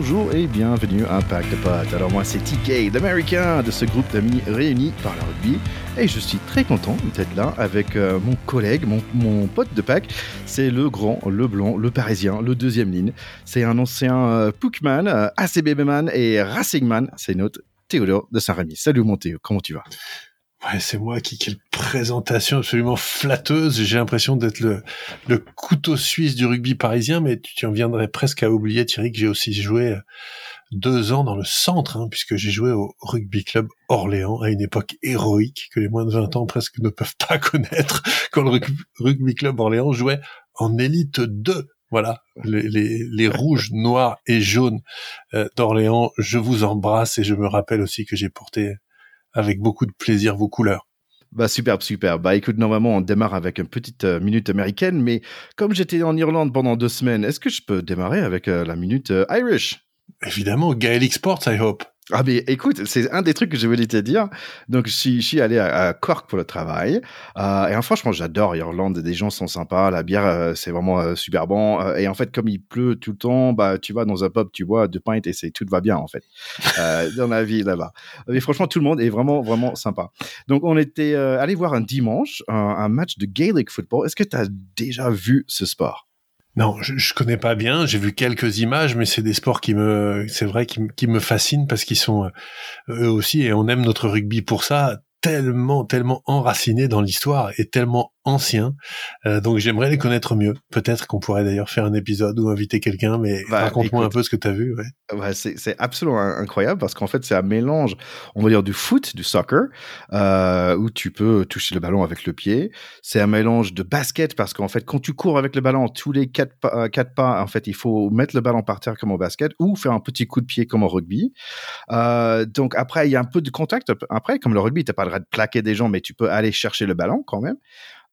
bonjour et bienvenue à Pack de Potes. Alors moi c'est TK, l'américain de ce groupe d'amis réunis par le rugby et je suis très content d'être là avec euh, mon collègue, mon, pote de Pack. C'est le grand, le blanc, le parisien, le deuxième ligne. C'est un ancien euh, Pookman, euh, et Racingman. C'est notre Théodore de Saint-Rémy. Salut mon Théo, comment tu vas? Ouais, c'est moi qui, quelle présentation absolument flatteuse. J'ai l'impression d'être le, couteau suisse du rugby parisien, mais tu en viendrais presque à oublier, Thierry, que j'ai aussi joué euh, deux ans dans le centre, hein, puisque j'ai joué au rugby club Orléans à une époque héroïque que les moins de 20 ans presque ne peuvent pas connaître, quand le rugby club Orléans jouait en élite 2. Voilà, les rouges, noirs et jaunes euh, d'Orléans, je vous embrasse et je me rappelle aussi que j'ai porté avec beaucoup de plaisir vos couleurs. Bah superbe, superbe. Bah écoute, normalement on démarre avec une petite euh, minute américaine, mais comme j'étais en Irlande pendant deux semaines, est-ce que je peux démarrer avec euh, la minute euh, Irish? Évidemment, Gaelic Sports, I hope. Ah mais écoute, c'est un des trucs que je voulais te dire. Donc je suis, je suis allé à, Cork pour le travail. Euh, et franchement, j'adore Irlande. Des gens sont sympas. La bière, euh, c'est vraiment euh, super bon. Euh, et en fait, comme il pleut tout le temps, bah tu vas dans un pub, tu bois deux pintes et c'est tout va bien en fait dans la vie là-bas. Mais franchement, tout le monde est vraiment vraiment sympa. Donc on était allé voir un dimanche un, un match de Gaelic football. Est-ce que tu as déjà vu ce sport? Non, je, je connais pas bien. J'ai vu quelques images, mais c'est des sports qui me, c'est vrai, qui, qui, me fascinent parce qu'ils sont euh, eux aussi, et on aime notre rugby pour ça, tellement, tellement enracinés dans l'histoire et tellement anciens. Euh, donc j'aimerais les connaître mieux. Peut-être qu'on pourrait d'ailleurs faire un épisode ou inviter quelqu'un, mais bah, raconte-moi un peu ce que tu as vu. Ouais. C'est absolument incroyable parce qu'en fait c'est un mélange, on va dire du foot, du soccer, euh, où tu peux toucher le ballon avec le pied. C'est un mélange de basket parce qu'en fait quand tu cours avec le ballon, tous les quatre pas, euh, quatre pas, en fait il faut mettre le ballon par terre comme au basket ou faire un petit coup de pied comme au rugby. Euh, donc après il y a un peu de contact. Après comme le rugby, t'as pas le droit de plaquer des gens, mais tu peux aller chercher le ballon quand même.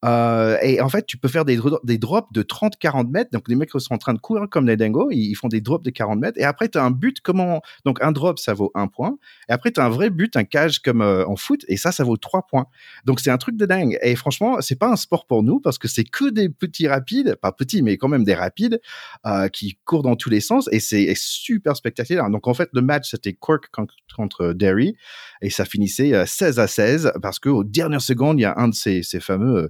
Euh, et en fait, tu peux faire des, des drops de 30-40 mètres. Donc, les mecs sont en train de courir comme des dingos. Ils, font des drops de 40 mètres. Et après, tu as un but. Comment Donc, un drop, ça vaut un point. Et après, tu as un vrai but, un cage comme euh, en foot. Et ça, ça vaut trois points. Donc, c'est un truc de dingue. Et franchement, c'est pas un sport pour nous parce que c'est que des petits rapides. Pas petits, mais quand même des rapides euh, qui courent dans tous les sens. Et c'est super spectaculaire. Donc, en fait, le match, c'était Cork contre, Derry. Et ça finissait 16 à 16 parce qu'aux dernières secondes, il y a un de ces, ces fameux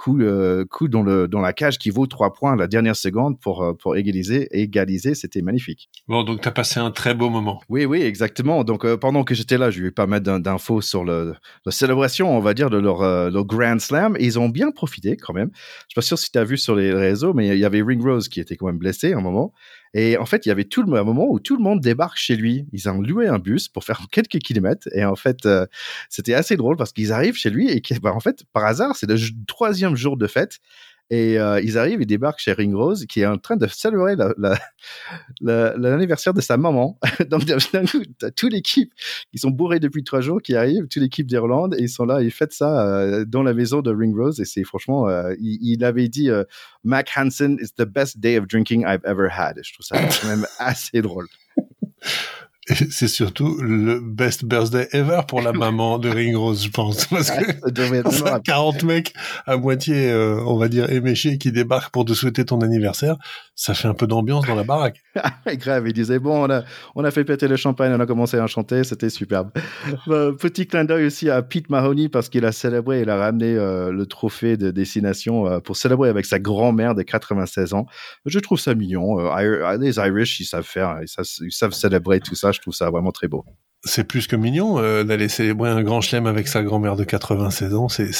coup, euh, coup dans, le, dans la cage qui vaut trois points à la dernière seconde pour, euh, pour égaliser. Égaliser, c'était magnifique. Bon, donc tu as passé un très beau moment. Oui, oui, exactement. Donc euh, pendant que j'étais là, je vais pas mettre d'infos sur le, la célébration, on va dire, de leur, leur Grand Slam. ils ont bien profité quand même. Je suis pas sûr si tu as vu sur les réseaux, mais il y avait Ring Rose qui était quand même blessé à un moment. Et en fait, il y avait tout le un moment où tout le monde débarque chez lui. Ils ont loué un bus pour faire quelques kilomètres. Et en fait, euh, c'était assez drôle parce qu'ils arrivent chez lui et bah, en fait, par hasard, c'est le troisième jour de fête. Et euh, ils arrivent, ils débarquent chez Ring Rose, qui est en train de célébrer l'anniversaire de sa maman. Donc, t'as toute l'équipe qui sont bourrés depuis trois jours qui arrivent, toute l'équipe d'Irlande, et ils sont là, ils fêtent ça euh, dans la maison de Ring Rose. Et c'est franchement, euh, il, il, avait dit Mac Hansen is the best day of drinking I've ever had. je trouve ça quand même assez drôle. c'est surtout le best birthday ever pour la maman de Ring Rose, je pense. Parce que 40 mecs à moitié, euh, on va dire, éméchés qui débarquent pour te souhaiter ton anniversaire, ça fait un peu d'ambiance dans la baraque. Grave, il disait, bon, on a, on a fait péter le champagne, on a commencé à chanter, c'était superbe. Bah, petit clin d'œil aussi à Pete Mahoney parce qu'il a célébré, il a ramené euh, le trophée de destination euh, pour célébrer avec sa grand-mère de 96 ans. Je trouve ça mignon. les Irish, ils savent faire, ils savent, ils savent célébrer tout ça. Je trouve ça vraiment très beau. C'est plus que mignon euh, d'aller célébrer un grand chelem avec sa grand-mère de 96 ans. C'est,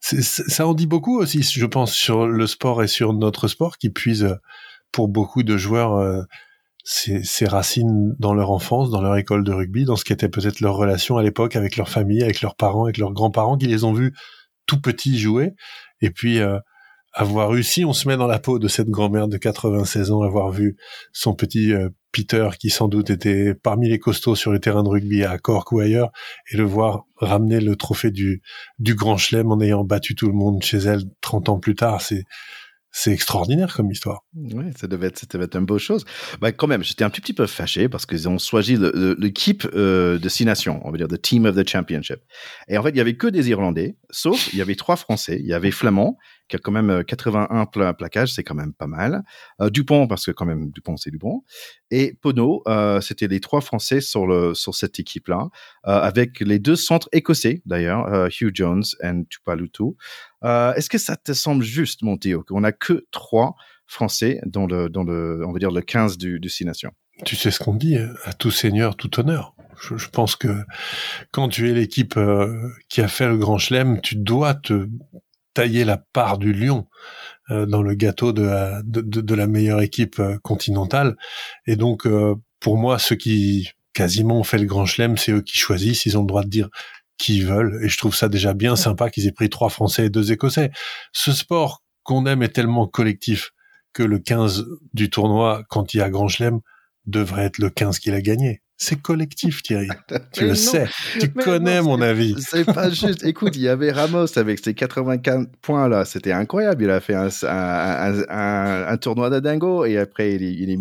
ça en dit beaucoup aussi, je pense, sur le sport et sur notre sport qui puise pour beaucoup de joueurs euh, ses, racines dans leur enfance, dans leur école de rugby, dans ce qui était peut-être leur relation à l'époque avec leur famille, avec leurs parents, avec leurs grands-parents qui les ont vus tout petits jouer. Et puis euh, avoir réussi, on se met dans la peau de cette grand-mère de 96 ans, avoir vu son petit euh, Peter, qui sans doute était parmi les costauds sur le terrain de rugby à Cork ou ailleurs, et le voir ramener le trophée du, Grand Chelem en ayant battu tout le monde chez elle 30 ans plus tard, c'est c'est extraordinaire comme histoire. Oui, ça devait être, ça devait être une beau chose. Bah, quand même, j'étais un petit peu fâché parce qu'ils ont choisi l'équipe euh, de six nations, on va dire the team of the championship. Et en fait, il y avait que des Irlandais Sauf, il y avait trois Français. Il y avait Flamand, qui a quand même 81 pla plaquages, c'est quand même pas mal. Euh, Dupont, parce que quand même, Dupont, c'est Dupont. Et Pono, euh, c'était les trois Français sur, le, sur cette équipe-là, euh, avec les deux centres écossais, d'ailleurs, euh, Hugh Jones et Tupalutu. Euh, Est-ce que ça te semble juste, mon Théo, qu'on a que trois Français dans le, dans le, on va dire, le 15 du, du Six Nations? Tu sais ce qu'on dit, à tout seigneur, tout honneur. Je, pense que quand tu es l'équipe euh, qui a fait le Grand Chelem, tu dois te tailler la part du lion euh, dans le gâteau de la, de, de, de la meilleure équipe euh, continentale. Et donc, euh, pour moi, ceux qui quasiment ont fait le Grand Chelem, c'est eux qui choisissent. Ils ont le droit de dire qui ils veulent. Et je trouve ça déjà bien sympa qu'ils aient pris trois Français et deux Écossais. Ce sport qu'on aime est tellement collectif que le 15 du tournoi, quand il y a Grand Chelem, devrait être le 15 qu'il a gagné. C'est collectif, Thierry. tu le non, sais. Tu connais non, mon avis. C'est pas juste. Écoute, il y avait Ramos avec ses 84 points là. C'était incroyable. Il a fait un, un, un, un tournoi de dingo et après il est, il, est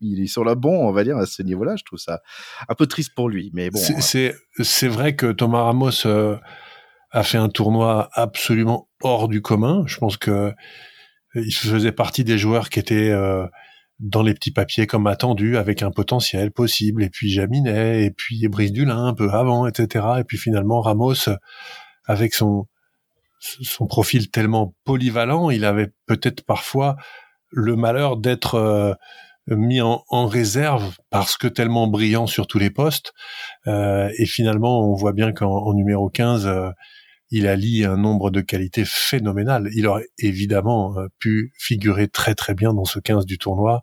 il est sur le bon, on va dire, à ce niveau-là. Je trouve ça un peu triste pour lui. Mais bon. C'est c'est vrai que Thomas Ramos euh, a fait un tournoi absolument hors du commun. Je pense que il faisait partie des joueurs qui étaient euh, dans les petits papiers comme attendu, avec un potentiel possible, et puis Jaminet, et puis Brice Dulin un peu avant, etc. Et puis finalement Ramos, avec son son profil tellement polyvalent, il avait peut-être parfois le malheur d'être euh, mis en, en, réserve parce que tellement brillant sur tous les postes. Euh, et finalement, on voit bien qu'en numéro 15, euh, il allie un nombre de qualités phénoménales. Il aurait évidemment euh, pu figurer très très bien dans ce 15 du tournoi,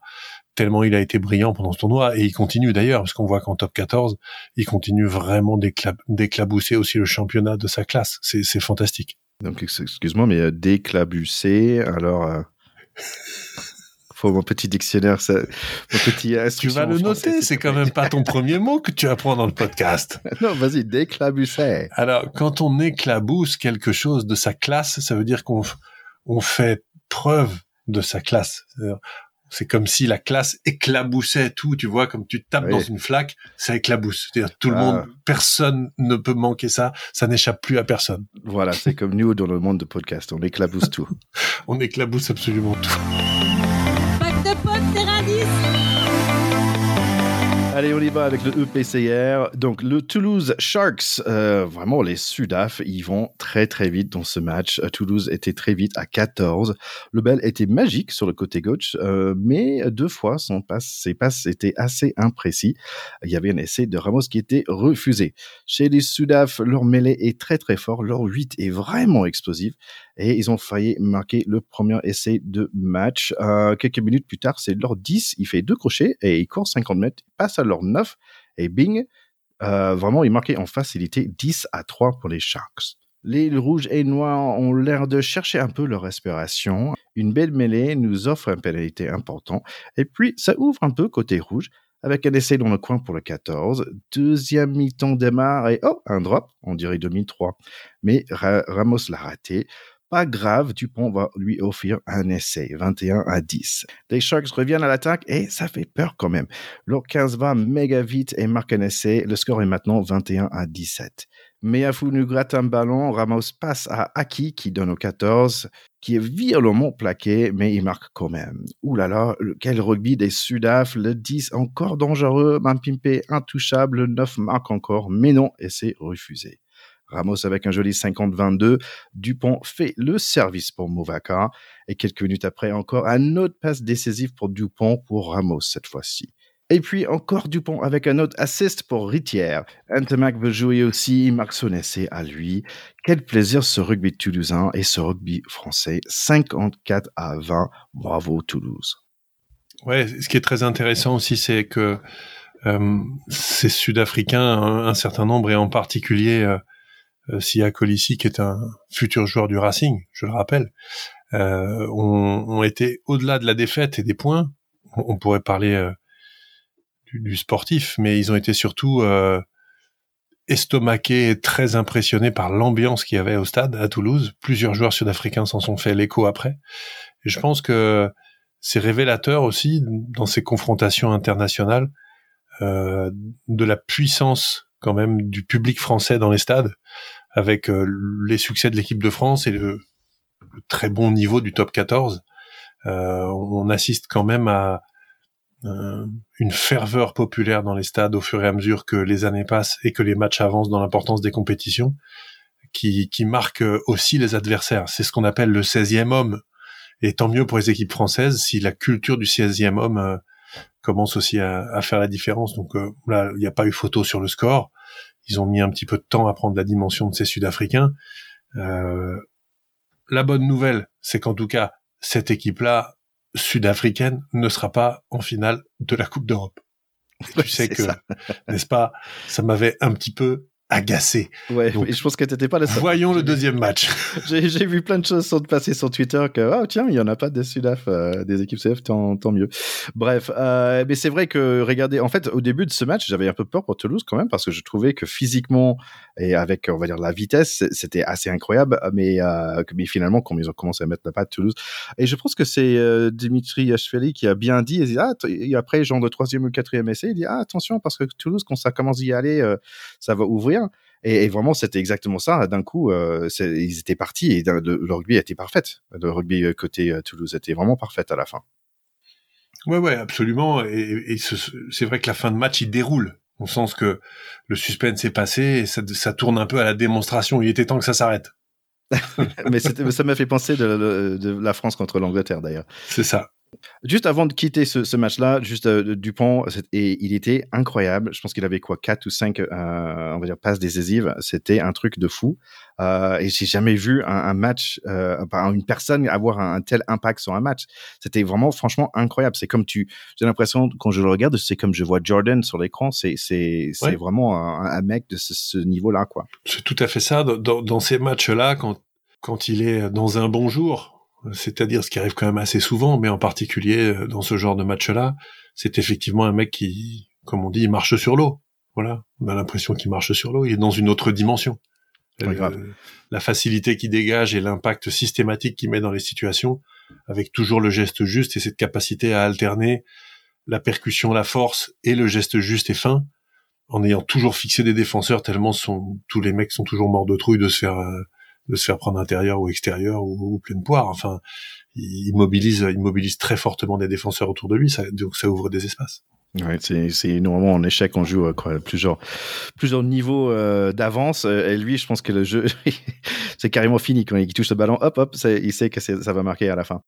tellement il a été brillant pendant ce tournoi, et il continue d'ailleurs, parce qu'on voit qu'en top 14, il continue vraiment d'éclabousser aussi le championnat de sa classe. C'est fantastique. Donc, excuse-moi, mais euh, d'éclabousser, alors... Euh... faut mon petit dictionnaire, ça, mon petit Tu vas le noter, c'est quand même pas ton premier mot que tu apprends dans le podcast. non, vas-y, d'éclabousser. Alors, quand on éclabousse quelque chose de sa classe, ça veut dire qu'on on fait preuve de sa classe. C'est comme si la classe éclaboussait tout, tu vois, comme tu tapes oui. dans une flaque, ça éclabousse. C'est-à-dire tout le ah. monde, personne ne peut manquer ça, ça n'échappe plus à personne. Voilà, c'est comme nous dans le monde de podcast, on éclabousse tout. on éclabousse absolument tout. Allez, on y va avec le EPCR. Donc, le Toulouse Sharks, euh, vraiment, les Sudaf, ils vont très, très vite dans ce match. Toulouse était très vite à 14. Le bel était magique sur le côté gauche, euh, mais deux fois, son passe, ses passes étaient assez imprécis. Il y avait un essai de Ramos qui était refusé. Chez les Sudaf, leur mêlée est très, très fort. Leur 8 est vraiment explosif et ils ont failli marquer le premier essai de match. Euh, quelques minutes plus tard, c'est leur 10, il fait deux crochets et il court 50 mètres, passe à leur 9 et bing, euh, vraiment, il marquait en facilité 10 à 3 pour les Sharks. Les rouges et noirs ont l'air de chercher un peu leur respiration. Une belle mêlée nous offre une pénalité importante. Et puis, ça ouvre un peu côté rouge avec un essai dans le coin pour le 14. Deuxième mi-temps démarre et oh, un drop, on dirait 2003. Mais Ra Ramos l'a raté. Pas grave, Dupont va lui offrir un essai, 21 à 10. Les Sharks reviennent à l'attaque et ça fait peur quand même. Leur 15 va méga vite et marque un essai. Le score est maintenant 21 à 17. Meafou nous gratte un ballon, Ramos passe à Aki qui donne au 14, qui est violemment plaqué, mais il marque quand même. Ouh là là, quel rugby des Sudaf, le 10 encore dangereux, Mampimpe intouchable, le 9 marque encore, mais non, et c'est refusé. Ramos avec un joli 50-22. Dupont fait le service pour Movaca. Et quelques minutes après, encore un autre passe décisif pour Dupont pour Ramos cette fois-ci. Et puis encore Dupont avec un autre assist pour Ritière. Antemac veut jouer aussi, il marque son essai à lui. Quel plaisir ce rugby toulousain et ce rugby français. 54 à 20. Bravo Toulouse. Ouais, ce qui est très intéressant aussi, c'est que euh, ces Sud-Africains, un, certain nombre, et en particulier euh, Sia Colissi, qui est un futur joueur du Racing, je le rappelle, euh, ont, ont, été au-delà de la défaite et des points. On, pourrait parler euh, du, du, sportif, mais ils ont été surtout euh, estomaqués et très impressionnés par l'ambiance qu'il y avait au stade à Toulouse. Plusieurs joueurs sud-africains s'en sont fait l'écho après. Et je pense que c'est révélateur aussi dans ces confrontations internationales euh, de la puissance quand même du public français dans les stades. Avec les succès de l'équipe de France et le, très bon niveau du top 14, on assiste quand même à une ferveur populaire dans les stades au fur et à mesure que les années passent et que les matchs avancent dans l'importance des compétitions, qui, qui marque aussi les adversaires. C'est ce qu'on appelle le 16e homme. Et tant mieux pour les équipes françaises si la culture du 16e homme euh, commence aussi à, à, faire la différence. Donc euh, là, il n'y a pas eu photo sur le score. Ils ont mis un petit peu de temps à prendre la dimension de ces Sud-Africains. Euh, la bonne nouvelle, c'est qu'en tout cas, cette équipe-là sud-africaine ne sera pas en finale de la Coupe d'Europe. tu sais que, n'est-ce pas, ça m'avait un petit peu agacé. Ouais, et je pense que t'étais pas la Voyons le deuxième match. J'ai vu plein de choses sont passer sur Twitter que oh tiens il y en a pas des Sudaf, euh, des équipes CF tant, tant mieux. Bref, euh, mais c'est vrai que regardez, en fait au début de ce match j'avais un peu peur pour Toulouse quand même parce que je trouvais que physiquement et avec on va dire la vitesse c'était assez incroyable, mais euh, mais finalement quand ils ont commencé à mettre la patte Toulouse et je pense que c'est euh, Dimitri Ashveli qui a bien dit, dit ah, et après genre de troisième ou quatrième essai il dit ah attention parce que Toulouse quand ça commence à y aller euh, ça va ouvrir et, vraiment, c'était exactement ça. D'un coup, euh, ils étaient partis et le, rugby était parfait. Le rugby euh, côté euh, Toulouse était vraiment parfait à la fin. Ouais, ouais, absolument. Et, c'est vrai que la fin de match, il déroule. Au sens que le suspense est passé et ça, ça tourne un peu à la démonstration. Il était temps que ça s'arrête. mais ça m'a fait penser de, de, la France contre l'Angleterre d'ailleurs. C'est ça. Juste avant de quitter ce, match-là, juste euh, Dupont, et il était incroyable. Je pense qu'il avait quoi, quatre ou cinq, euh, on va dire, passes décisives. C'était un truc de fou. Euh, et j'ai jamais vu un, match, euh, une personne avoir un, tel impact sur un match. C'était vraiment, franchement, incroyable. C'est comme tu, j'ai l'impression quand je le regarde, c'est comme je vois Jordan sur l'écran. C'est, vraiment un, mec de ce, niveau-là, quoi. C'est tout à fait ça. Dans, dans ces matchs-là, quand quand il est dans un bon jour, c'est-à-dire ce qui arrive quand même assez souvent, mais en particulier euh, dans ce genre de match-là, c'est effectivement un mec qui, comme on dit, marche sur l'eau. Voilà, on a l'impression qu'il marche sur l'eau, il est dans une autre dimension. Euh, la facilité qu'il dégage et l'impact systématique qu'il met dans les situations, avec toujours le geste juste et cette capacité à alterner la percussion, la force et le geste juste et fin, en ayant toujours fixé des défenseurs tellement sont, tous les mecs sont toujours morts de trouille de se faire euh, de se faire prendre intérieur ou extérieur ou, ou pleine poire. Enfin, il mobilise, il mobilise très fortement des défenseurs autour de lui, ça, donc ça ouvre des espaces. Ouais, c'est normalement en échec on joue euh, plusieurs plusieurs niveaux euh, d'avance et lui je pense que le jeu c'est carrément fini quand il touche le ballon hop hop il sait que ça va marquer à la fin.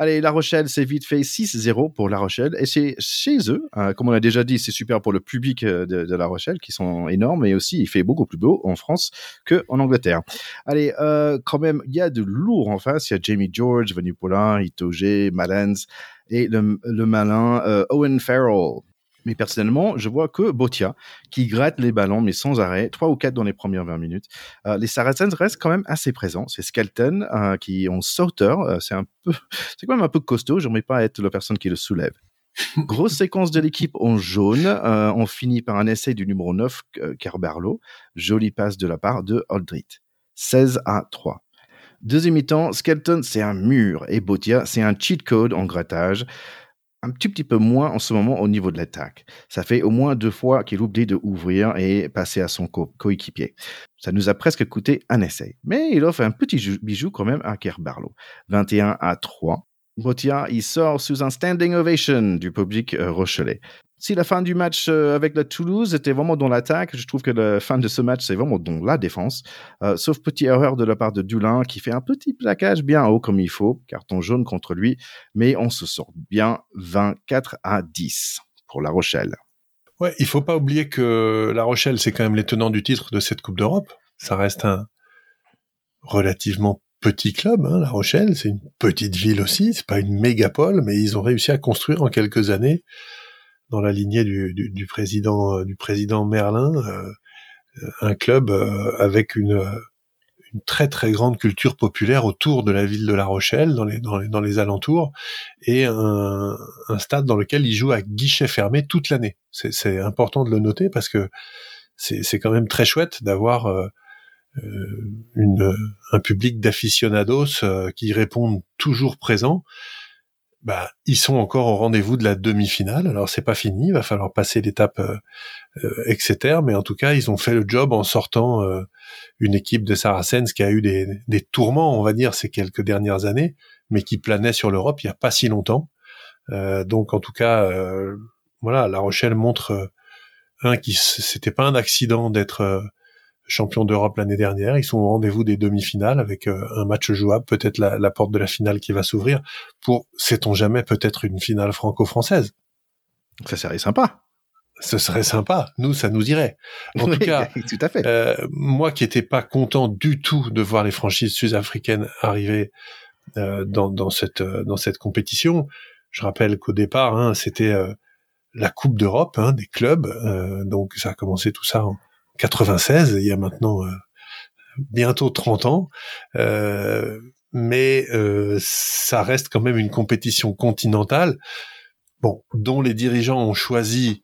Allez, La Rochelle, c'est vite fait 6-0 pour La Rochelle. Et c'est chez eux, hein, comme on a déjà dit, c'est super pour le public euh, de, La Rochelle, qui sont énormes, et aussi, il fait beaucoup plus beau en France qu'en Angleterre. Allez, euh, quand même, il y a de lourd en face. Il y a Jamie George, Venu Paulin, Itoge, Malens, et le, malin euh, Owen Farrell. Mais personnellement, je vois que Botia, qui gratte les ballons, mais sans arrêt, trois ou quatre dans les premières 20 minutes. Euh, les Saracens restent quand même assez présents. C'est Skelton euh, qui en sauteur. Euh, c'est un peu, c'est quand même un peu costaud. J'aimerais pas être la personne qui le soulève. Grosse séquence de l'équipe en jaune. on finit par un essai du numéro 9, Carbarlo. Jolie passe de la part de Aldrit. 16 à 3. Deuxième mi-temps, Skelton, c'est un mur et Botia, c'est un cheat code en grattage un petit, petit peu moins en ce moment au niveau de l'attaque. Ça fait au moins deux fois qu'il oublie de ouvrir et passer à son coéquipier. Ça nous a presque coûté un essai. Mais il offre un petit bijou quand même à Kerbarlo. 21 à 3. Botia, il sort sous un standing ovation du public euh, rochelais si la fin du match euh, avec la Toulouse était vraiment dans l'attaque, je trouve que la fin de ce match, c'est vraiment dans la défense. Euh, sauf petite erreur de la part de Dulin qui fait un petit plaquage bien haut comme il faut, carton jaune contre lui, mais on se sort bien 24 à 10 pour La Rochelle. Ouais, il faut pas oublier que La Rochelle, c'est quand même les tenants du titre de cette Coupe d'Europe. Ça reste un relativement petit club, hein, La Rochelle. C'est une petite ville aussi. C'est pas une mégapole, mais ils ont réussi à construire en quelques années dans la lignée du, du président Merlin, euh, un club euh, avec une, très très grande culture populaire autour de la ville de La Rochelle, dans les, alentours, et un, stade dans lequel il joue à guichet fermé toute l'année. C'est important de le noter parce que c'est quand même très chouette d'avoir euh, un public d'aficionados qui répondent toujours présents bah, ils sont encore au rendez-vous de la demi-finale. Alors c'est pas fini, il va falloir passer l'étape euh, euh, Exeter, mais en tout cas ils ont fait le job en sortant euh, une équipe de Saracens qui a eu des, tourments, on va dire, ces quelques dernières années, mais qui planait sur l'Europe il y a pas si longtemps. Donc en tout cas, voilà, La Rochelle montre un qui c'était pas un accident d'être champion d'Europe l'année dernière. Ils sont au rendez-vous des demi-finales avec euh, un match jouable, peut-être la, porte de la finale qui va s'ouvrir pour, sait-on jamais, peut-être une finale franco-française. Ça serait sympa. Ce serait sympa. Nous, ça nous irait. En tout cas, tout à fait. Euh, moi qui n'étais pas content du tout de voir les franchises sud-africaines arriver euh, dans, dans, cette, dans cette compétition, je rappelle qu'au départ, hein, c'était la Coupe d'Europe hein, des clubs. donc ça a commencé tout ça en 96, il y a maintenant euh, bientôt 30 ans, euh, mais euh, ça reste quand même une compétition continentale, bon, dont les dirigeants ont choisi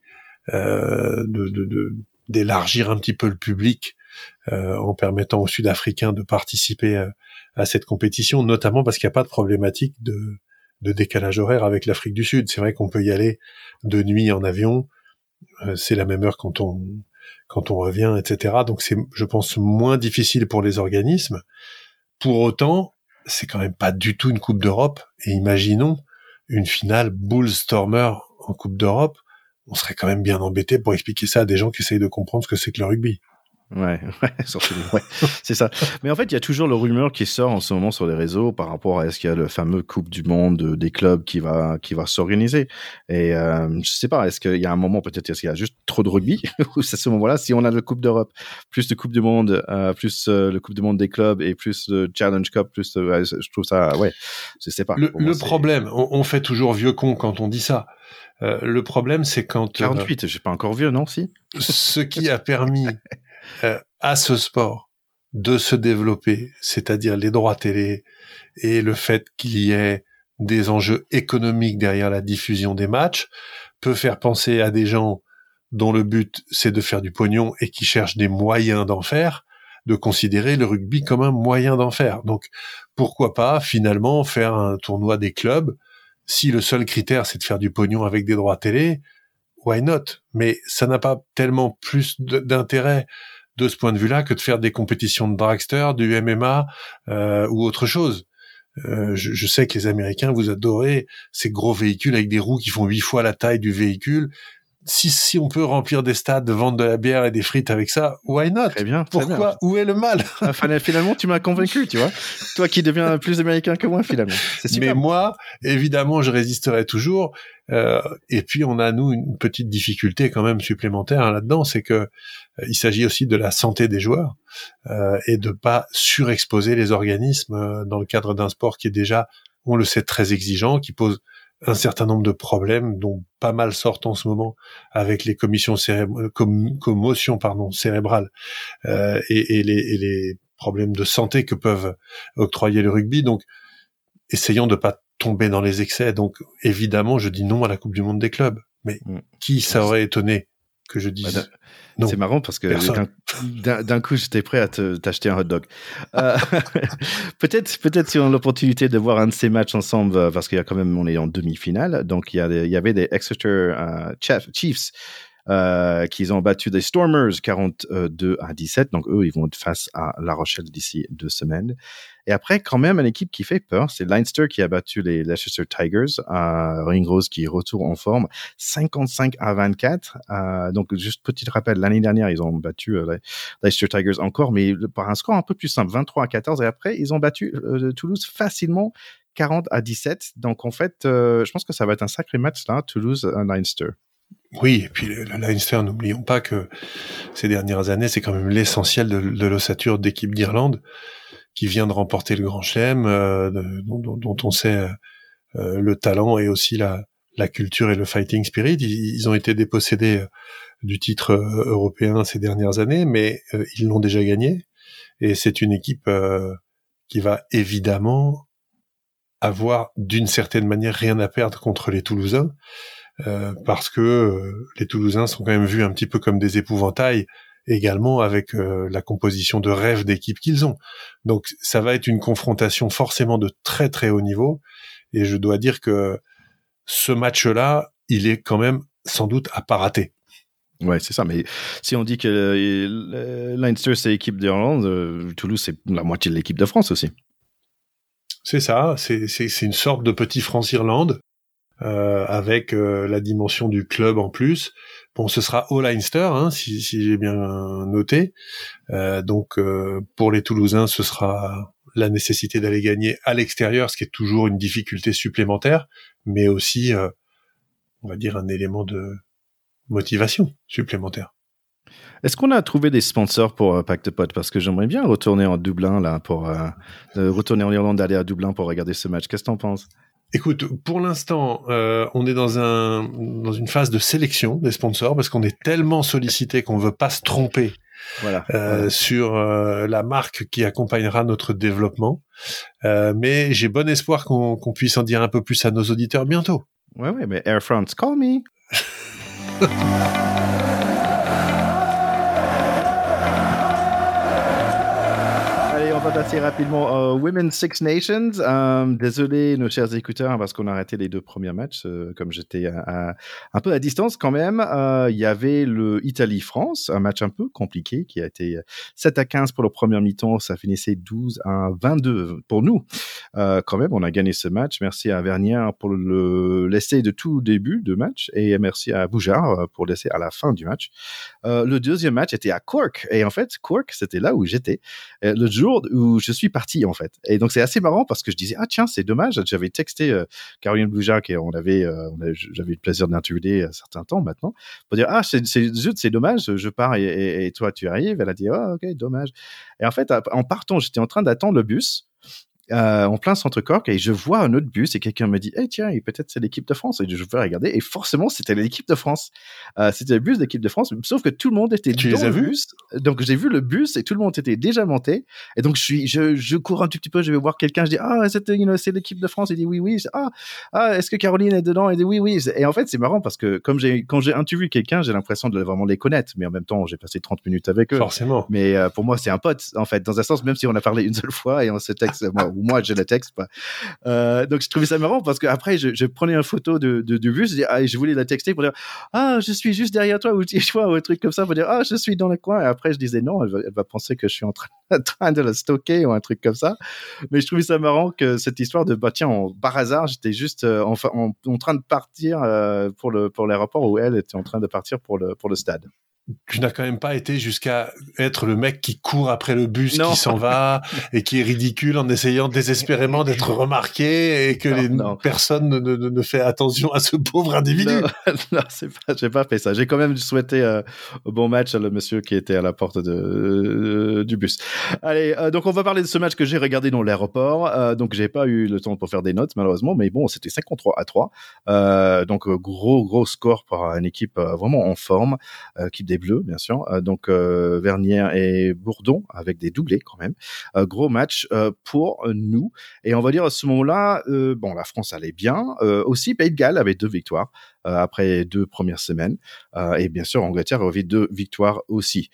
de, d'élargir un petit peu le public en permettant aux Sud-Africains de participer à, cette compétition, notamment parce qu'il n'y a pas de problématique de, de décalage horaire avec l'Afrique du Sud. C'est vrai qu'on peut y aller de nuit en avion, c'est la même heure quand on quand on revient, etc. Donc c'est, je pense, moins difficile pour les organismes. Pour autant, c'est quand même pas du tout une Coupe d'Europe. Et imaginons une finale Bulls-Stormer en Coupe d'Europe. On serait quand même bien embêté pour expliquer ça à des gens qui essayent de comprendre ce que c'est que le rugby. Ouais, ouais, c'est ça. Mais en fait, il y a toujours le rumeur qui sort en ce moment sur les réseaux par rapport à est-ce qu'il y a le fameux Coupe du Monde des clubs qui va qui va s'organiser. Et euh, je sais pas, est-ce qu'il y a un moment peut-être est-ce qu'il y a juste trop de rugby ou c'est à ce moment-là si on a le Coupe d'Europe plus de Coupe du Monde euh, plus euh, le Coupe du Monde des clubs et plus le Challenge Cup plus je trouve ça ouais, je sais pas. Le, le problème, on, on, fait toujours vieux con quand on dit ça. Euh, le problème, c'est quand 48, j'ai pas encore vieux, non si? Ce qui a permis euh, à ce sport de se développer, c'est-à-dire les droits télé et le fait qu'il y ait des enjeux économiques derrière la diffusion des matchs, peut faire penser à des gens dont le but c'est de faire du pognon et qui cherchent des moyens d'en faire, de considérer le rugby comme un moyen d'en faire. Donc pourquoi pas finalement faire un tournoi des clubs? Si le seul critère c'est de faire du pognon avec des droits télé, why not? Mais ça n'a pas tellement plus d'intérêt de ce point de vue-là que de faire des compétitions de dragster, du MMA euh, ou autre chose. Euh, je, je, sais que les Américains, vous adorez ces gros véhicules avec des roues qui font huit fois la taille du véhicule. Si, si on peut remplir des stades, vendre de la bière et des frites avec ça, why not? Très bien. Pourquoi? Où est le mal? Enfin, Finalement, tu m'as convaincu, tu vois. Toi qui deviens plus américain que moi, finalement. Mais moi, évidemment, je résisterai toujours. Euh, et puis, on a nous une petite difficulté quand même supplémentaire hein, là-dedans, c'est que euh, il s'agit aussi de la santé des joueurs euh, et de pas surexposer les organismes euh, dans le cadre d'un sport qui est déjà, on le sait, très exigeant, qui pose un certain nombre de problèmes dont pas mal sortent en ce moment avec les commissions commotions pardon cérébrales euh, et, et, les, et, les, problèmes de santé que peuvent octroyer le rugby. Donc, essayons de pas tomber dans les excès. Donc, évidemment, je dis non à la Coupe du Monde des clubs. Mais mm. qui ça aurait étonné? Que je dise. bah, c'est marrant parce que d'un coup, j'étais prêt à t'acheter un hot dog. Euh, peut-être, peut-être si on a l'opportunité de voir un de ces matchs ensemble, euh, parce qu'il y a quand même, on est en demi-finale, donc il y, a il y avait des Exeter euh, Chiefs euh, qu'ils ont battu des Stormers 42 à 17. Donc eux, ils vont être face à La Rochelle d'ici deux semaines. Et après, quand même, une équipe qui fait peur, c'est Leinster qui a battu les Leicester Tigers, euh, Ringrose qui retourne en forme, 55 à 24. Euh, donc juste petit rappel, l'année dernière, ils ont battu euh, les Leicester Tigers encore, mais par un score un peu plus simple, 23 à 14. Et après, ils ont battu euh, Toulouse facilement 40 à 17. Donc en fait, je pense que ça va être un sacré match là, Toulouse-Leinster. Oui, et puis le Leinster, n'oublions pas que ces dernières années, c'est quand même l'essentiel de, l'ossature d'équipe d'Irlande qui vient de remporter le Grand Chelem, euh, dont, on sait euh, le talent et aussi la, la culture et le fighting spirit. Ils, ont été dépossédés euh, du titre européen ces dernières années, mais ils l'ont déjà gagné. Et c'est une équipe qui va évidemment avoir d'une certaine manière rien à perdre contre les Toulousains. Euh, parce que euh, les Toulousains sont quand même vus un petit peu comme des épouvantails également avec euh, la composition de rêve d'équipe qu'ils ont. Donc ça va être une confrontation forcément de très très haut niveau et je dois dire que ce match-là, il est quand même sans doute à pas rater. Ouais, c'est ça. Mais si on dit que euh, Leinster, c'est l'équipe d'Irlande, euh, Toulouse, c'est la moitié de l'équipe de France aussi. C'est ça. C'est une sorte de petit France-Irlande euh, avec euh, la dimension du club en plus. Bon, ce sera au Leinster, hein, si, si j'ai bien noté. Euh, donc, pour les Toulousains, ce sera la nécessité d'aller gagner à l'extérieur, ce qui est toujours une difficulté supplémentaire, mais aussi, on va dire, un élément de motivation supplémentaire. Est-ce qu'on a trouvé des sponsors pour euh, Pacte Pot Parce que j'aimerais bien retourner en Dublin, là, pour euh, retourner en Irlande, aller à Dublin pour regarder ce match. Qu'est-ce que t'en penses? Écoute, pour l'instant, euh, on est dans un dans une phase de sélection des sponsors parce qu'on est tellement sollicité qu'on veut pas se tromper voilà, sur la marque qui accompagnera notre développement. mais j'ai bon espoir qu'on puisse en dire un peu plus à nos auditeurs bientôt. Ouais, ouais, mais Air France, call me. assez rapidement. Women's Six Nations. Euh, désolé, nos chers écouteurs, parce qu'on a arrêté les deux premiers matchs, euh, comme j'étais un peu à distance quand même. Euh, il y avait le Italie-France, un match un peu compliqué qui a été 7 à 15 pour le premier mi-temps. Ça finissait 12 à 22 pour nous. quand même, on a gagné ce match. Merci à Vernier pour le l'essai de tout début de match et merci à Boujard pour l'essai à la fin du match. le deuxième match était à Cork et en fait, Cork, c'était là où j'étais. Le jour où je suis parti en fait. Et donc c'est assez marrant parce que je disais ah tiens c'est dommage. J'avais texté euh, Caroline Boujac et on avait, euh, j'avais eu le plaisir d'interviewer un certain temps maintenant pour dire ah c'est c'est dommage je pars et, et, toi tu arrives. Elle a dit ah ok dommage. Et en fait en partant j'étais en train d'attendre le bus euh, en plein centre Cork et je vois un autre bus et quelqu'un me dit hey, tiens peut-être c'est l'équipe de France et je vais regarder et forcément c'était l'équipe de France. Euh, c'était le bus de l'équipe de France sauf que tout le monde était tu dans les as le bus. Donc j'ai vu le bus et tout le monde était déjà monté et donc je suis je, je cours un tout petit peu je vais voir quelqu'un je dis ah c'est you know, l'équipe de France il dit oui oui ah ah est-ce que Caroline est dedans? il dit oui oui et en fait c'est marrant parce que comme j'ai quand j'ai interviewé quelqu'un j'ai l'impression de vraiment les connaître mais en même temps j'ai passé 30 minutes avec eux. Forcément. Mais euh, pour moi c'est un pote en fait dans un sens même si on a parlé une seule fois et on se texte moi ou moi j'ai le texte. Euh, donc je trouvais ça marrant parce qu'après je, je prenais une photo de, du bus et, ah, je voulais la texter pour dire ah je suis juste derrière toi ou tu vois ou un truc comme ça pour dire ah je suis dans le coin et après je disais non elle va, elle va penser que je suis en train, en train, de la stocker ou un truc comme ça. Mais je trouvais ça marrant que cette histoire de bah tiens par hasard j'étais juste euh, en, en, en, train de partir euh, pour le pour l'aéroport où elle était en train de partir pour le pour le stade tu n'as quand même pas été jusqu'à être le mec qui court après le bus qui s'en va et qui est ridicule en essayant désespérément d'être remarqué et que les personnes ne, ne, ne, fait attention à ce pauvre individu. Non, c'est pas, j'ai pas fait ça. J'ai quand même souhaité euh, bon match à le monsieur qui était à la porte de, euh, du bus. Allez, euh, donc on va parler de ce match que j'ai regardé dans l'aéroport. Euh, donc j'ai pas eu le temps pour faire des notes malheureusement, mais bon, c'était 53 à 3. donc gros gros score pour une équipe vraiment en forme qui bleus, bien sûr. Euh, donc euh, Vernier et Bourdon avec des doublés quand même. Euh, gros match pour nous. Et on va dire à ce moment-là, bon, la France allait bien. aussi, Pays de Galles avait deux victoires après deux premières semaines. et bien sûr, Angleterre avait deux victoires aussi.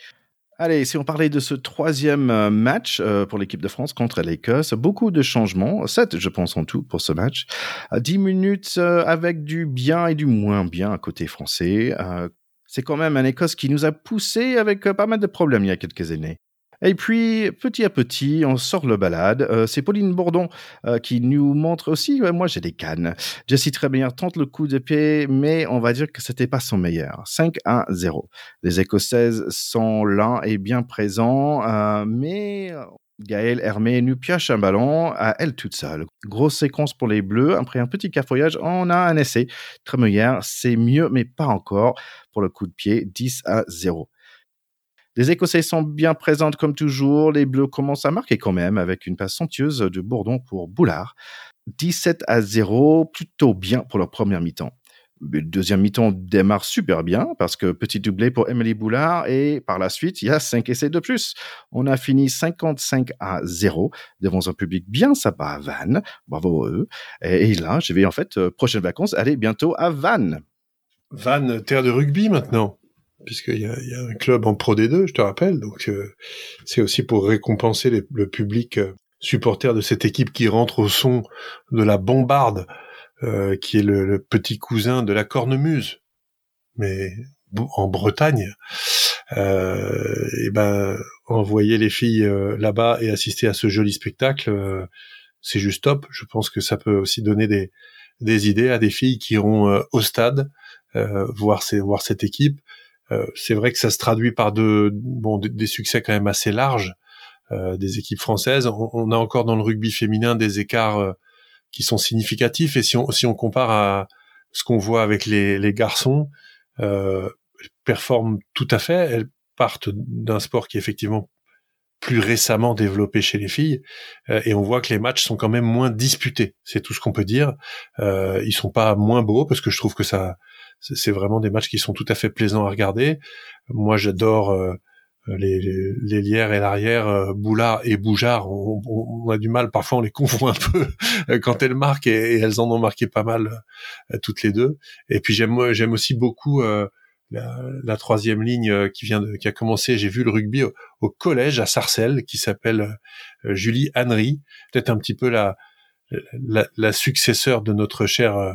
Allez, si on parlait de ce troisième match pour l'équipe de France contre l'Écosse, beaucoup de changements, sept je pense en tout pour ce match. Dix minutes avec du bien et du moins bien côté français c'est quand même un Écosse qui nous a poussé avec euh, pas mal de problèmes il y a quelques années. Et puis, petit à petit, on sort le balade. Euh, c'est Pauline Bourdon euh, qui nous montre aussi, moi j'ai des cannes. Jessie Trébert tente le coup de pied, mais on va dire que c'était pas son meilleur. 5 à 0. Les Écossaises sont là et bien présents, mais Gaëlle Hermé nous pioche un ballon à elle toute seule. Grosse séquence pour les Bleus. Après un petit cafouillage, on a un essai. Tremeillère, c'est mieux, mais pas encore. Pour le coup de pied, 10 à 0. Les Écossais sont bien présentes comme toujours. Les Bleus commencent à marquer quand même avec une passe somptueuse de Bourdon pour Boulard. 17 à 0, plutôt bien pour leur première mi-temps. Le deuxième mi-temps démarre super bien parce que petit doublé pour Emily Boulard et par la suite, il y a 5 essais de plus. On a fini 55 à 0 devant un public bien sympa à Vannes. Bravo eux. Et, là, je vais en fait, euh, prochaines vacances, aller bientôt à Vannes. Vannes, terre de rugby maintenant puisqu'il y y a, un club en Pro D2, je te rappelle. Donc euh, c'est aussi pour récompenser le public euh, supporter de cette équipe qui rentre au son de la bombarde qui est le, petit cousin de la cornemuse, mais en Bretagne. et ben envoyer les filles là-bas et assister à ce joli spectacle, c'est juste top. Je pense que ça peut aussi donner des, des idées à des filles qui iront au stade voir ces, voir cette équipe euh, c'est vrai que ça se traduit par de, bon, des succès quand même assez larges euh, des équipes françaises. On, a encore dans le rugby féminin des écarts euh, qui sont significatifs. Et si on, si on compare à ce qu'on voit avec les, les garçons, euh, performent tout à fait. Elles partent d'un sport qui est effectivement plus récemment développé chez les filles, et on voit que les matchs sont quand même moins disputés. C'est tout ce qu'on peut dire. Euh, ils sont pas moins beaux parce que je trouve que ça c'est vraiment des matchs qui sont tout à fait plaisants à regarder. Moi, j'adore euh, les, les, lières et l'arrière, euh, Boulard et Boujard. On, a du mal, parfois on les confond un peu quand elles marquent et, elles en ont marqué pas mal euh, toutes les deux. Et puis j'aime aussi beaucoup la, troisième ligne qui vient de, qui a commencé. J'ai vu le rugby au, collège à Sarcelles qui s'appelle Julie Henry, peut-être un petit peu la la, la successeur de notre cher euh,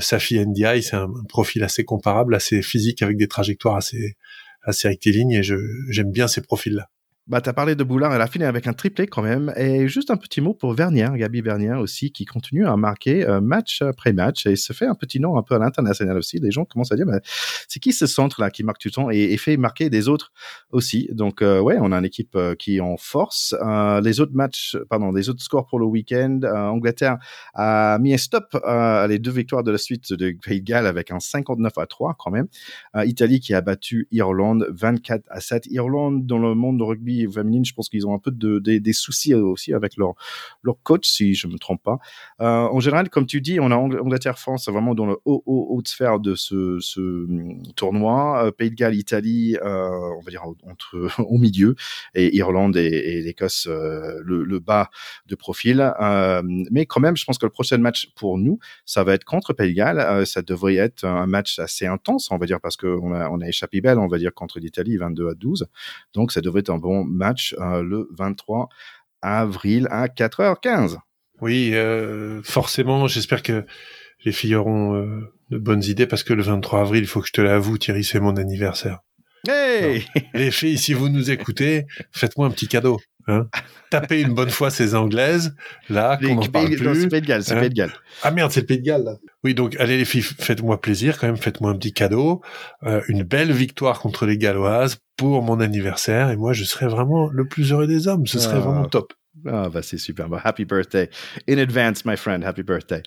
Safi Ndiaye, c'est un, profil assez comparable, assez physique, avec des trajectoires assez, assez rectilignes, et j'aime bien ces profils-là. Bah, tu as parlé de Boulard, elle a fini avec un triplé quand même. Et juste un petit mot pour Vernier, Gabi Vernier aussi, qui continue à marquer euh, match après match et se fait un petit nom un peu à l'international aussi. Les gens commencent à dire, c'est qui ce centre-là qui marque tout le temps et, fait marquer des autres aussi? Donc, euh, ouais, on a une équipe euh, qui en force. les autres matchs, pardon, les autres scores pour le week-end, Angleterre a mis un stop à les deux victoires de la suite de Pays de avec un 59 à 3 quand même. Italie qui a battu Irlande 24 à 7. Irlande dans le monde de rugby je pense qu'ils ont un peu de, des soucis aussi avec leur, leur coach, si je me trompe pas. Euh, en général, comme tu dis, on a Angleterre-France vraiment dans le haut, haut, haut de sphère de ce, hum, tournoi. Euh, Pays de Galles, Italie, euh, on va dire entre, au milieu, et Irlande et, l'Écosse, le, le, bas de profil. mais quand même, je pense que le prochain match pour nous, ça va être contre Pays de Galles. ça devrait être un match assez intense, on va dire, parce qu'on a, on a échappé belle, on va dire, contre l'Italie, 22 à 12. Donc, ça devrait être un bon match euh, le 23 avril à 4h15. Oui, euh, forcément, j'espère que les filles auront euh, de bonnes idées parce que le 23 avril, il faut que je te l'avoue, Thierry, c'est mon anniversaire. Hey les filles, si vous nous écoutez, faites-moi un petit cadeau. Hein? Tapez une bonne fois ces anglaises, là, qu'on parle plus. C'est Pays de Galles, c'est hein? Pays de Galles. Ah merde, c'est le Pays de Galles, là. Oui, donc allez les filles, faites-moi plaisir quand même, faites-moi un petit cadeau, euh, une belle victoire contre les Galloises pour mon anniversaire, et moi je serais vraiment le plus heureux des hommes, ce serait vraiment ah. top. Ah, bah, c'est super. Bah, happy birthday. In advance, my friend. Happy birthday.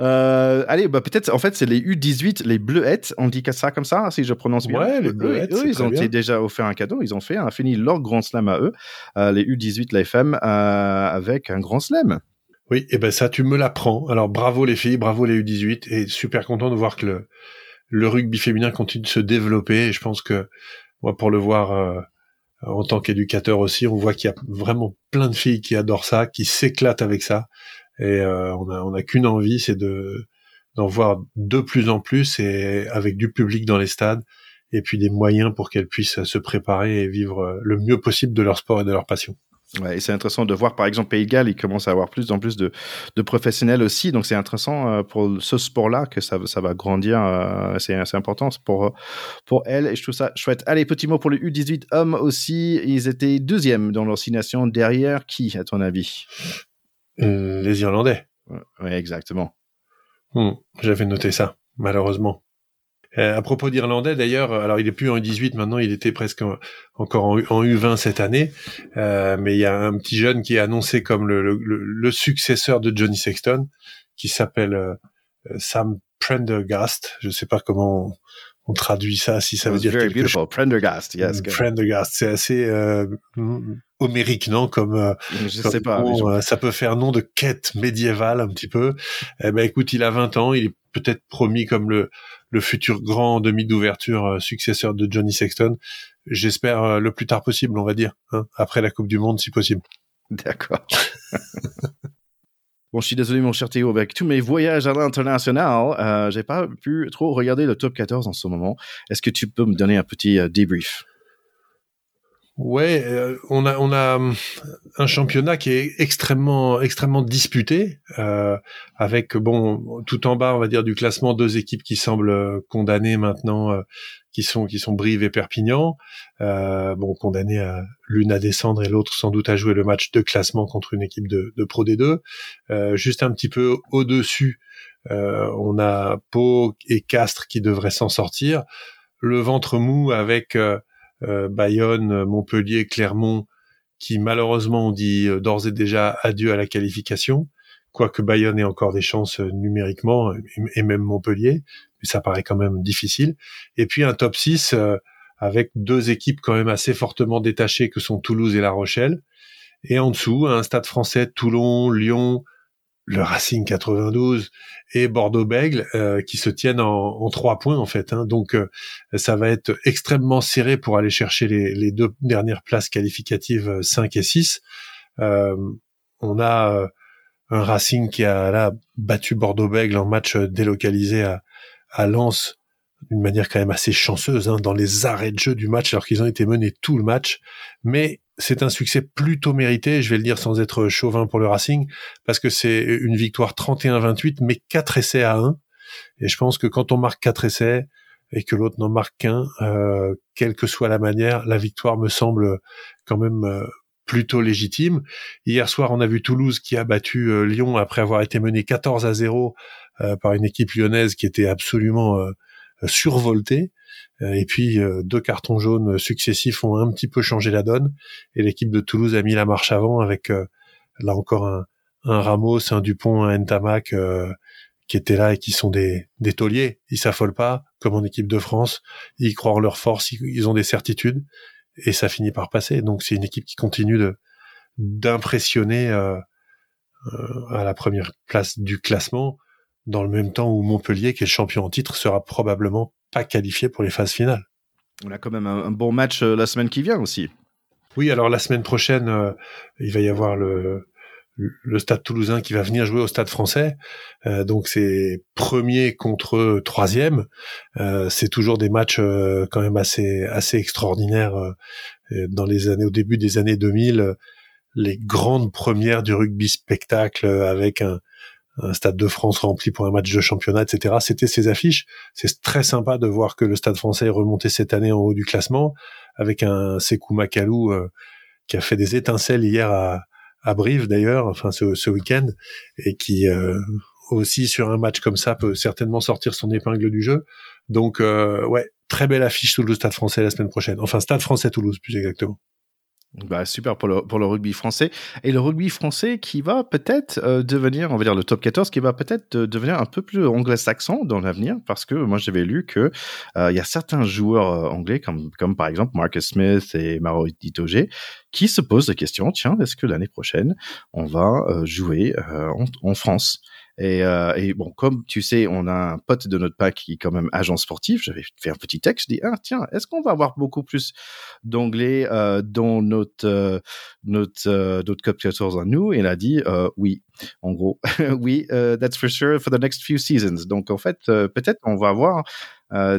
Euh, allez, bah, peut-être, en fait, c'est les U18, les bleuettes. On dit ça comme ça, si je prononce bien. Ouais, les bleuettes. Eux, ils ont déjà offert un cadeau. Ils ont fait, un fini leur grand slam à eux, euh, les U18, les femmes, euh, avec un grand slam. Oui, et ben ça, tu me l'apprends. Alors, bravo les filles, bravo les U18, et super content de voir que le, le rugby féminin continue de se développer. Et je pense que, moi, pour le voir, en tant qu'éducateur aussi, on voit qu'il y a vraiment plein de filles qui adorent ça, qui s'éclatent avec ça. Et euh, on a, on a qu'une envie, c'est de d'en voir de plus en plus et avec du public dans les stades et puis des moyens pour qu'elles puissent se préparer et vivre le mieux possible de leur sport et de leur passion. Ouais, et c'est intéressant de voir, par exemple, Pays de Galles, il commence à avoir plus en plus de, de professionnels aussi. Donc, c'est intéressant euh, pour ce sport-là que ça, ça va grandir. Euh, c'est important pour, pour elle. Et je trouve ça chouette. Allez, petit mot pour le U18 hommes aussi. Ils étaient deuxièmes dans leur signation. Derrière qui, à ton avis? Euh, Les Irlandais. Oui, exactement. Hmm, j'avais noté ça, malheureusement. Euh, à propos d'Irlandais, d'ailleurs, alors il est plus en U18 maintenant, il était presque encore en, U20 cette année, euh, mais il y a un petit jeune qui est annoncé comme le, le, le successeur de Johnny Sexton, qui s'appelle euh, Sam Prendergast. Je sais pas comment on, traduit ça, si ça veut dire very quelque chose. Prendergast, yes. Prendergast, c'est assez euh, homérique, non? Comme, euh, je sais pas. ça peut faire nom de quête médiévale un petit peu. Eh ben écoute, il a 20 ans, il est peut-être promis comme le le futur grand demi d'ouverture euh, successeur de Johnny Sexton. J'espère euh, le plus tard possible, on va dire, hein, après la Coupe du Monde, si possible. D'accord. Bon, je suis désolé, mon cher Théo, avec tous mes voyages à l'international, euh, j'ai pas pu trop regarder le top 14 en ce moment. Est-ce que tu peux me donner un petit euh, débrief? Ouais, euh, on a on a hum, un championnat qui est extrêmement extrêmement disputé, euh, avec bon tout en bas on va dire du classement deux équipes qui semblent euh, condamnées maintenant, euh, qui sont qui sont Brive et Perpignan, bon condamnées à l'une à descendre et l'autre sans doute à jouer le match de classement contre une équipe de, de Pro D2. juste un petit peu au dessus, on a Pau et Castres qui devraient s'en sortir. Le ventre mou avec euh, Bayonne, Montpellier, Clermont, qui malheureusement ont dit euh, d'ores et déjà adieu à la qualification, quoique Bayonne ait encore des chances euh, numériquement, et même Montpellier, mais ça paraît quand même difficile. Et puis un top 6 avec deux équipes quand même assez fortement détachées que sont Toulouse et La Rochelle. Et en dessous, un stade français, Toulon, Lyon, le Racing 92 et Bordeaux-Bègle euh, qui se tiennent en, trois points en fait. Hein. Donc euh, ça va être extrêmement serré pour aller chercher les, deux dernières places qualificatives 5 euh, et 6. on a un Racing qui a là battu Bordeaux-Bègle en match délocalisé à, à Lens d'une manière quand même assez chanceuse hein, dans les arrêts de jeu du match alors qu'ils ont été menés tout le match. Mais c'est un succès plutôt mérité, je vais le dire sans être chauvin pour le Racing, parce que c'est une victoire 31-28, mais 4 essais à 1. Et je pense que quand on marque 4 essais et que l'autre n'en marque qu'un, euh, quelle que soit la manière, la victoire me semble quand même euh, plutôt légitime. Hier soir, on a vu Toulouse qui a battu euh, Lyon après avoir été mené 14 à 0 par une équipe lyonnaise qui était absolument survoltée. Euh, et puis euh, deux cartons jaunes successifs ont un petit peu changé la donne. Et l'équipe de Toulouse a mis la marche avant avec euh, là encore un, un Ramos, un Dupont, un Ntamak qui étaient là et qui sont des, des tauliers. Ils s'affolent pas, comme en équipe de France. Ils croient en leur force, ils, ont des certitudes. Et ça finit par passer. Donc c'est une équipe qui continue de d'impressionner euh, à la première place du classement, dans le même temps où Montpellier, qui est le champion en titre, sera probablement pas qualifié pour les phases finales. On a quand même un, bon match euh, la semaine qui vient aussi. Oui, alors la semaine prochaine, euh, il va y avoir le, le Stade Toulousain qui va venir jouer au Stade Français. Euh, donc c'est premier contre troisième. c'est toujours des matchs quand même assez assez extraordinaires dans les années au début des années 2000. les grandes premières du rugby spectacle avec un, un stade de France rempli pour un match de championnat, etc. C'était ces affiches. C'est très sympa de voir que le stade français est remonté cette année en haut du classement avec un Sekou Makalou euh, qui a fait des étincelles hier à, à Brive d'ailleurs, enfin ce, ce week-end, et qui euh, aussi sur un match comme ça peut certainement sortir son épingle du jeu. Donc euh, ouais, très belle affiche sous le stade français la semaine prochaine. Enfin stade français Toulouse plus exactement. Bah, super pour le, rugby français. Et le rugby français qui va peut-être euh, devenir, on va dire le top 14, qui va peut-être euh, devenir un peu plus anglo-saxon dans l'avenir, parce que moi j'avais lu que euh, il y a certains joueurs anglais, comme, par exemple Marcus Smith et Maro Itoge, qui se posent la question, tiens, est-ce que l'année prochaine, on va jouer en France? Et, euh, et, bon, comme tu sais, on a un pote de notre pack qui est quand même agent sportif. J'avais fait un petit texte. Je dis ah tiens, est-ce qu'on va avoir beaucoup plus d'anglais euh, dans notre euh, notre euh, notre Cup 14 à nous? Et il a dit euh, oui. En gros, oui, uh, that's for sure for the next few seasons. Donc en fait, peut-être on va avoir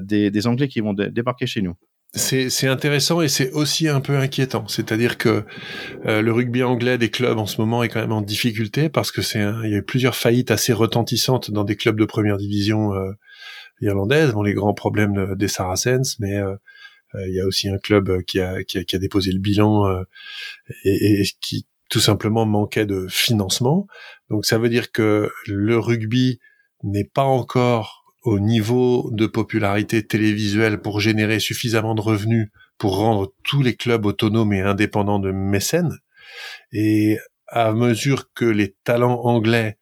des, des Anglais qui vont débarquer chez nous c'est intéressant et c'est aussi un peu inquiétant. C'est-à-dire que euh, le rugby anglais des clubs en ce moment est quand même en difficulté parce que c'est il y a eu plusieurs faillites assez retentissantes dans des clubs de première division euh, irlandaise. Bon, les grands problèmes des Saracens, mais euh, il y a aussi un club qui a, qui a, qui a déposé le bilan et, et, qui tout simplement manquait de financement. Donc ça veut dire que le rugby n'est pas encore au niveau de popularité télévisuelle pour générer suffisamment de revenus pour rendre tous les clubs autonomes et indépendants de mécènes. Et à mesure que les talents anglais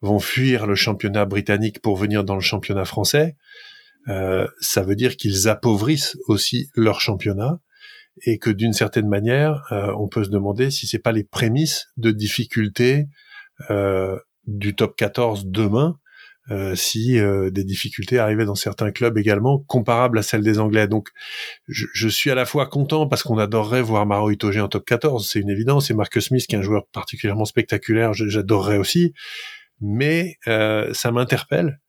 vont fuir le championnat britannique pour venir dans le championnat français, euh, ça veut dire qu'ils appauvrissent aussi leur championnat et que d'une certaine manière, euh, on peut se demander si c'est pas les prémices de difficultés euh, du top 14 demain euh, si euh, des difficultés arrivaient dans certains clubs également, comparables à celles des Anglais. Donc, je, je suis à la fois content parce qu'on adorerait voir Maro Itoge en top 14, c'est une évidence, et Marcus Smith, qui est un joueur particulièrement spectaculaire, j'adorerais aussi, mais euh, ça m'interpelle,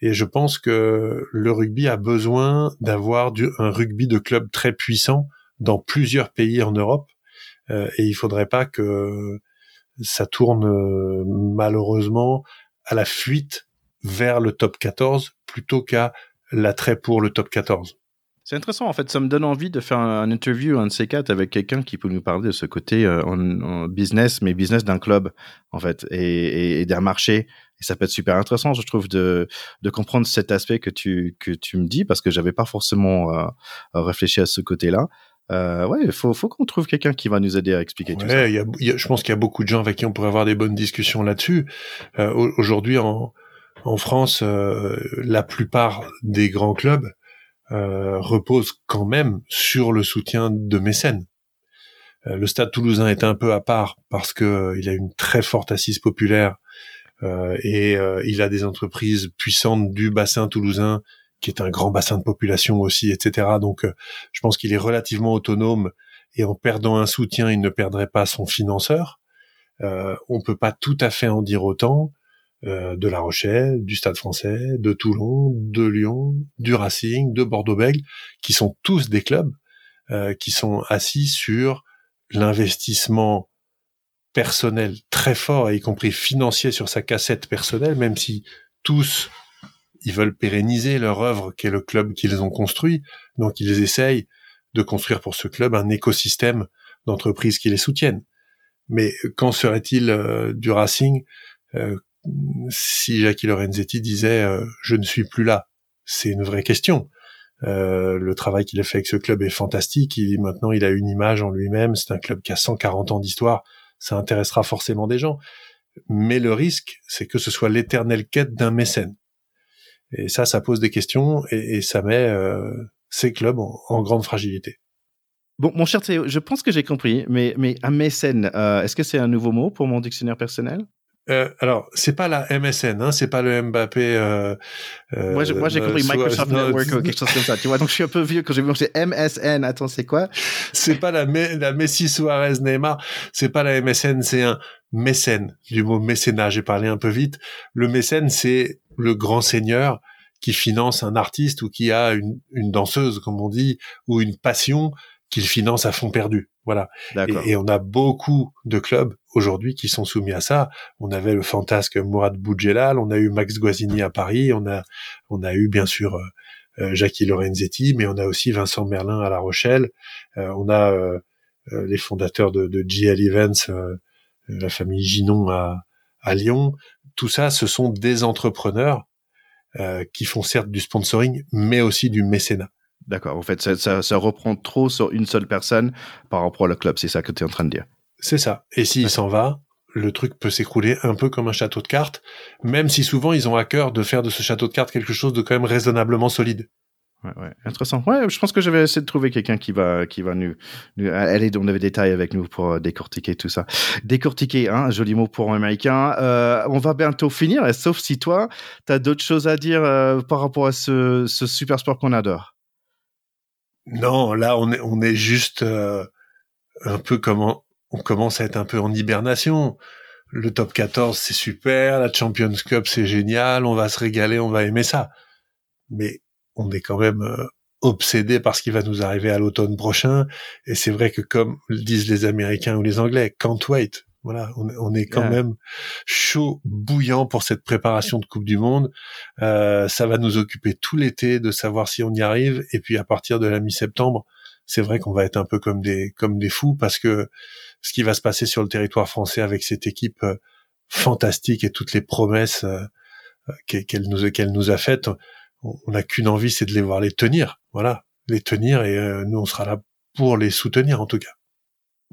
et je pense que le rugby a besoin d'avoir un rugby de club très puissant dans plusieurs pays en Europe. et il faudrait pas que ça tourne malheureusement à la fuite vers le top 14 plutôt qu'à l'attrait pour le top 14. C'est intéressant, en fait, ça me donne envie de faire un, interview, un de ces quatre, avec quelqu'un qui peut nous parler de ce côté euh, en, business, mais business d'un club, en fait, et, d'un marché. Et ça peut être super intéressant, je trouve, de, de comprendre cet aspect que tu, que tu me dis, parce que j'avais pas forcément euh, réfléchi à ce côté-là. Euh, ouais, il faut, faut qu'on trouve quelqu'un qui va nous aider à expliquer tout ça. Y a, y a, je pense qu'il y a beaucoup de gens avec qui on pourrait avoir des bonnes discussions là-dessus. Euh, Aujourd'hui, en, en France, euh, la plupart des grands clubs euh, repose quand même sur le soutien de mécènes. Euh, le Stade Toulousain est un peu à part parce que euh, il a une très forte assise populaire et il a des entreprises puissantes du bassin toulousain qui est un grand bassin de population aussi, etc. Donc, je pense qu'il est relativement autonome et en perdant un soutien, il ne perdrait pas son financeur. Euh, on peut pas tout à fait en dire autant euh, de La Rochelle, du Stade français, de Toulon, de Lyon, du Racing, de Bordeaux-Bègles, qui sont tous des clubs euh, qui sont assis sur l'investissement personnel très fort, y compris financier sur sa cassette personnelle, même si tous ils veulent pérenniser leur œuvre qui est le club qu'ils ont construit, donc ils essayent de construire pour ce club un écosystème d'entreprises qui les soutiennent. Mais qu'en serait-il euh, du Racing si Jackie Lorenzetti disait euh, je ne suis plus là C'est une vraie question. Euh, le travail qu'il a fait avec ce club est fantastique. Il, maintenant, il a une image en lui-même. C'est un club qui a 140 ans d'histoire. Ça intéressera forcément des gens. Mais le risque, c'est que ce soit l'éternelle quête d'un mécène. Et ça, ça pose des questions et, ça met euh, ces clubs en, grande fragilité. Bon, mon cher Théo, je pense que j'ai compris, mais, mais un mécène, est-ce que c'est un nouveau mot pour mon dictionnaire personnel? Euh, alors, c'est pas la MSN, hein, c'est pas le Mbappé. Euh, euh, moi, j'ai compris Microsoft Network ou quelque chose comme ça. Tu vois, donc je suis un peu vieux quand j'ai vu c'est MSN. Attends, c'est quoi? C'est pas la, la Messi Suarez Neymar. C'est pas la MSN, c'est un mécène du mot mécénat. J'ai parlé un peu vite. Le mécène, c'est le grand seigneur qui finance un artiste ou qui a une, une danseuse, comme on dit, ou une passion qu'il finance à fond perdu. Voilà. Et, on a beaucoup de clubs aujourd'hui qui sont soumis à ça. On avait le fantasque Mourad Boudjelal, on a eu Max Guazzini à Paris, on a on a eu bien sûr euh, euh, Jackie Lorenzetti, mais on a aussi Vincent Merlin à La Rochelle. Euh, on a les fondateurs de, de GL Events, la famille Ginon à, à Lyon. Tout ça, ce sont des entrepreneurs qui font certes du sponsoring, mais aussi du mécénat. D'accord. En fait, ça, reprend trop sur une seule personne par rapport au club. C'est ça que tu es en train de dire. C'est ça. Et s'il s'en va, le truc peut s'écrouler un peu comme un château de cartes, même si souvent ils ont à cœur de faire de ce château de cartes quelque chose de quand même raisonnablement solide. Ouais, ouais, intéressant. Ouais, je pense que je vais essayer de trouver quelqu'un qui va, qui va nous, aller dans les détails avec nous pour euh, décortiquer tout ça. Décortiquer, hein, joli mot pour un américain. Euh, on va bientôt finir, sauf si toi, tu as d'autres choses à dire euh, par rapport à ce, ce super sport qu'on adore. Non, là on est on est juste euh, un peu comme on commence à être un peu en hibernation. Le top 14 c'est super, la Champions Cup c'est génial, on va se régaler, on va aimer ça. Mais on est quand même euh, obsédé par ce qui va nous arriver à l'automne prochain. Et c'est vrai que comme disent les Américains ou les Anglais, can't wait. Voilà, on, est quand même chaud, bouillant pour cette préparation de Coupe du Monde. Euh, ça va nous occuper tout l'été de savoir si on y arrive. Et puis à partir de la mi-septembre, c'est vrai qu'on va être un peu comme des comme des fous parce que ce qui va se passer sur le territoire français avec cette équipe euh, fantastique et toutes les promesses euh, qu'elle nous qu'elle nous a faites, on n'a qu'une envie, c'est de les voir les tenir. Voilà, les tenir et nous on sera là pour les soutenir en tout cas.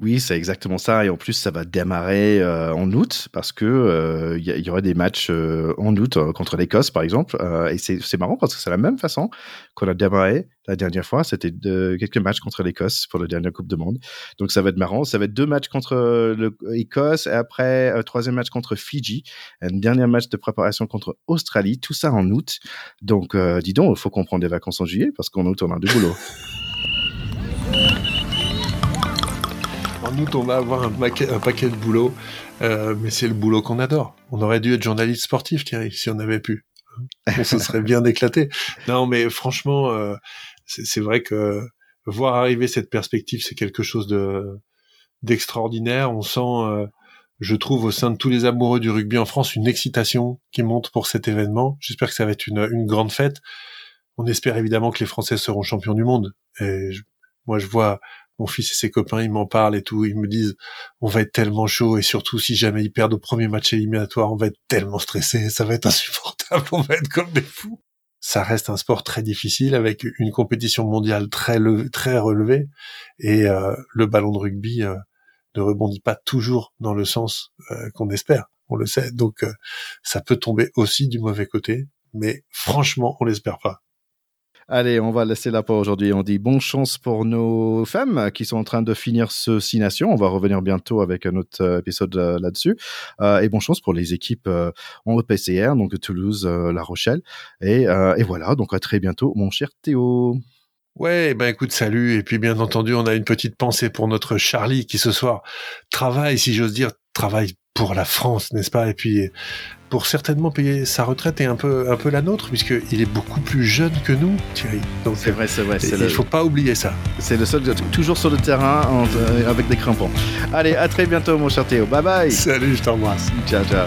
Oui, c'est exactement ça. Et en plus, ça va démarrer euh, en août parce que euh, il y, aurait des matchs euh, en août contre l'Écosse, par exemple. et c'est marrant parce que c'est la même façon qu'on a démarré la dernière fois. C'était quelques matchs contre l'Écosse pour la dernière Coupe de Monde. Donc ça va être marrant. Ça va être deux matchs contre l'Écosse et après un troisième match contre Fidji, un dernier match de préparation contre Australie. Tout ça en août. Donc dis donc, il faut qu'on prenne des vacances en juillet parce qu'en août on a du boulot. On va avoir un paquet, de boulot, euh, mais c'est le boulot qu'on adore. On aurait dû être journaliste sportif, Thierry, si on avait pu. On se serait bien éclaté. Non, mais franchement, euh, c'est vrai que voir arriver cette perspective, c'est quelque chose de d'extraordinaire. On sent, euh, je trouve, au sein de tous les amoureux du rugby en France, une excitation qui monte pour cet événement. J'espère que ça va être une grande fête. On espère évidemment que les Français seront champions du monde. Et moi, je vois mon fils et ses copains, ils m'en parlent et tout. Ils me disent, on va être tellement chaud et surtout si jamais ils perdent au premier match éliminatoire, on va être tellement stressé, ça va être insupportable, on va être comme des fous ça reste un sport très difficile avec une compétition mondiale très très relevée et euh, le ballon de rugby euh, ne rebondit pas toujours dans le sens euh, qu'on espère, on le sait. Donc ça peut tomber aussi du mauvais côté, mais franchement, on l'espère pas. Allez, on va laisser là pour aujourd'hui. On dit bonne chance pour nos femmes qui sont en train de finir ce Six Nations. On va revenir bientôt avec un autre euh, épisode euh, là-dessus. Euh, et bonne chance pour les équipes en EPCR, donc Toulouse, La Rochelle. Et, et voilà, donc à très bientôt, mon cher Théo. Ouais, ben écoute, salut. Et puis bien entendu, on a une petite pensée pour notre Charlie qui ce soir travaille, si j'ose dire, travaille pour la France, n'est-ce pas? Et puis pour certainement payer sa retraite et un peu un peu la nôtre, puisqu'il est beaucoup plus jeune que nous, Thierry. C'est vrai, c'est vrai. Il ne faut pas oublier ça. C'est le seul toujours sur le terrain euh, avec des crampons. Allez, à très bientôt, mon cher Théo. Bye bye. Salut, je t'embrasse. Ciao, ciao.